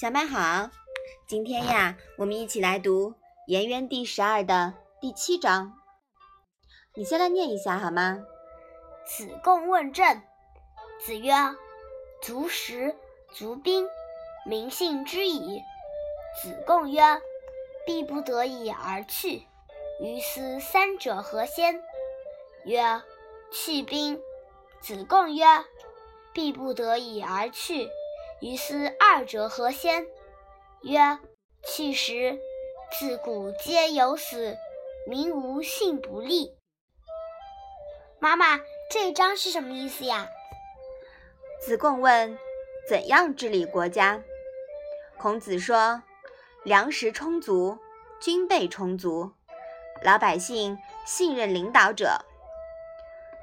小麦好，今天呀，我们一起来读《颜渊》第十二的第七章。你先来念一下好吗？子贡问政。子曰：“足食，足兵，民信之矣。”子贡曰：“必不得已而去，于斯三者何先？”曰：“去兵。”子贡曰：“必不得已而去，于斯二者何先？”曰：“去时。自古皆有死，民无信不立。”妈妈，这一章是什么意思呀？子贡问：“怎样治理国家？”孔子说：“粮食充足，军备充足，老百姓信任领导者。”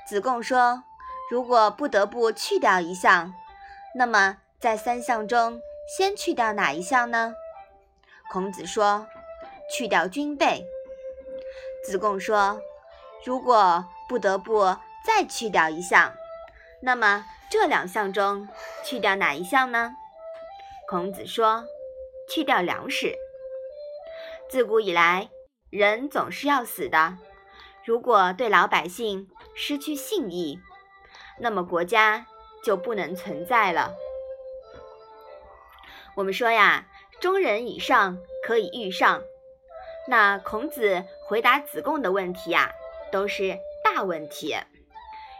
子贡说：“如果不得不去掉一项，那么在三项中先去掉哪一项呢？”孔子说：“去掉军备。”子贡说：“如果不得不再去掉一项，那么？”这两项中去掉哪一项呢？孔子说：“去掉粮食。自古以来，人总是要死的。如果对老百姓失去信义，那么国家就不能存在了。我们说呀，中人以上可以御上。那孔子回答子贡的问题呀，都是大问题，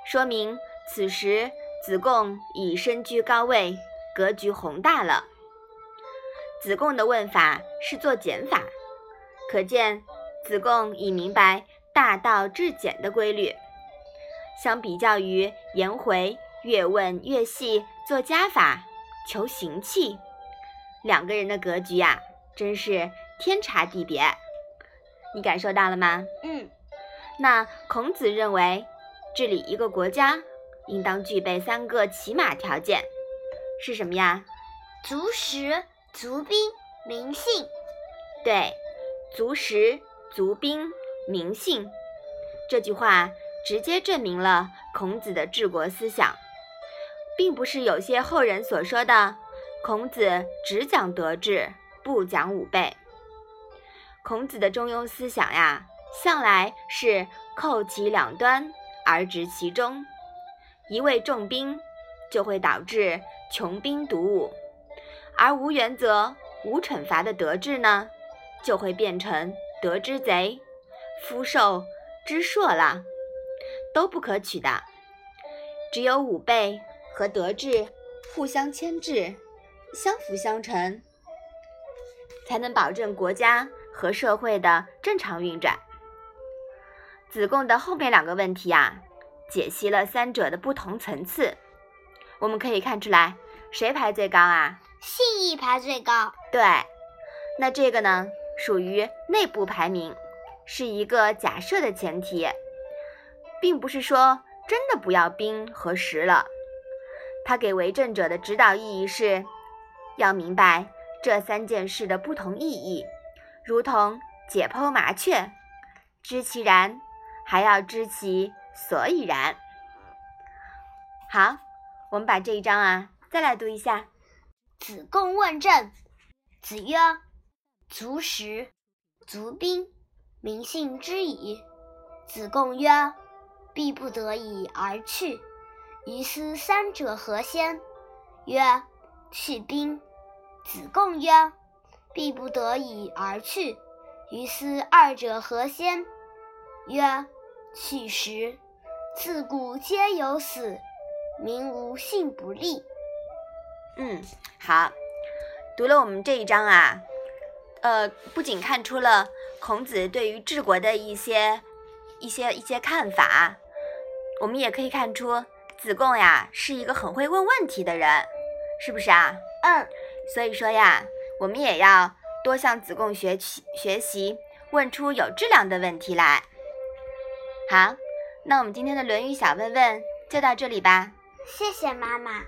说明此时。子贡已身居高位，格局宏大了。子贡的问法是做减法，可见子贡已明白大道至简的规律。相比较于颜回越问越细做加法求形气，两个人的格局呀，真是天差地别。你感受到了吗？嗯。那孔子认为，治理一个国家。应当具备三个起码条件，是什么呀？足食、足兵、民信。对，足食、足兵、民信。这句话直接证明了孔子的治国思想，并不是有些后人所说的孔子只讲德治，不讲武备。孔子的中庸思想呀，向来是扣其两端而执其中。一味重兵，就会导致穷兵黩武；而无原则、无惩罚的德治呢，就会变成德之贼、夫受之硕了，都不可取的。只有武备和德治互相牵制、相辅相成，才能保证国家和社会的正常运转。子贡的后面两个问题啊。解析了三者的不同层次，我们可以看出来，谁排最高啊？信义排最高。对，那这个呢，属于内部排名，是一个假设的前提，并不是说真的不要兵和食了。他给为政者的指导意义是，要明白这三件事的不同意义，如同解剖麻雀，知其然，还要知其。所以然，好，我们把这一章啊再来读一下。子贡问政。子曰：“足食，足兵，民信之矣。”子贡曰：“必不得已而去，于斯三者何先？”曰：“去兵。”子贡曰：“必不得已而去，于斯二者何先？”曰：“去时。”自古皆有死，民无信不立。嗯，好，读了我们这一章啊，呃，不仅看出了孔子对于治国的一些、一些、一些看法，我们也可以看出子贡呀是一个很会问问题的人，是不是啊？嗯。所以说呀，我们也要多向子贡学习学习，问出有质量的问题来。好。那我们今天的《论语》小问问就到这里吧。谢谢妈妈。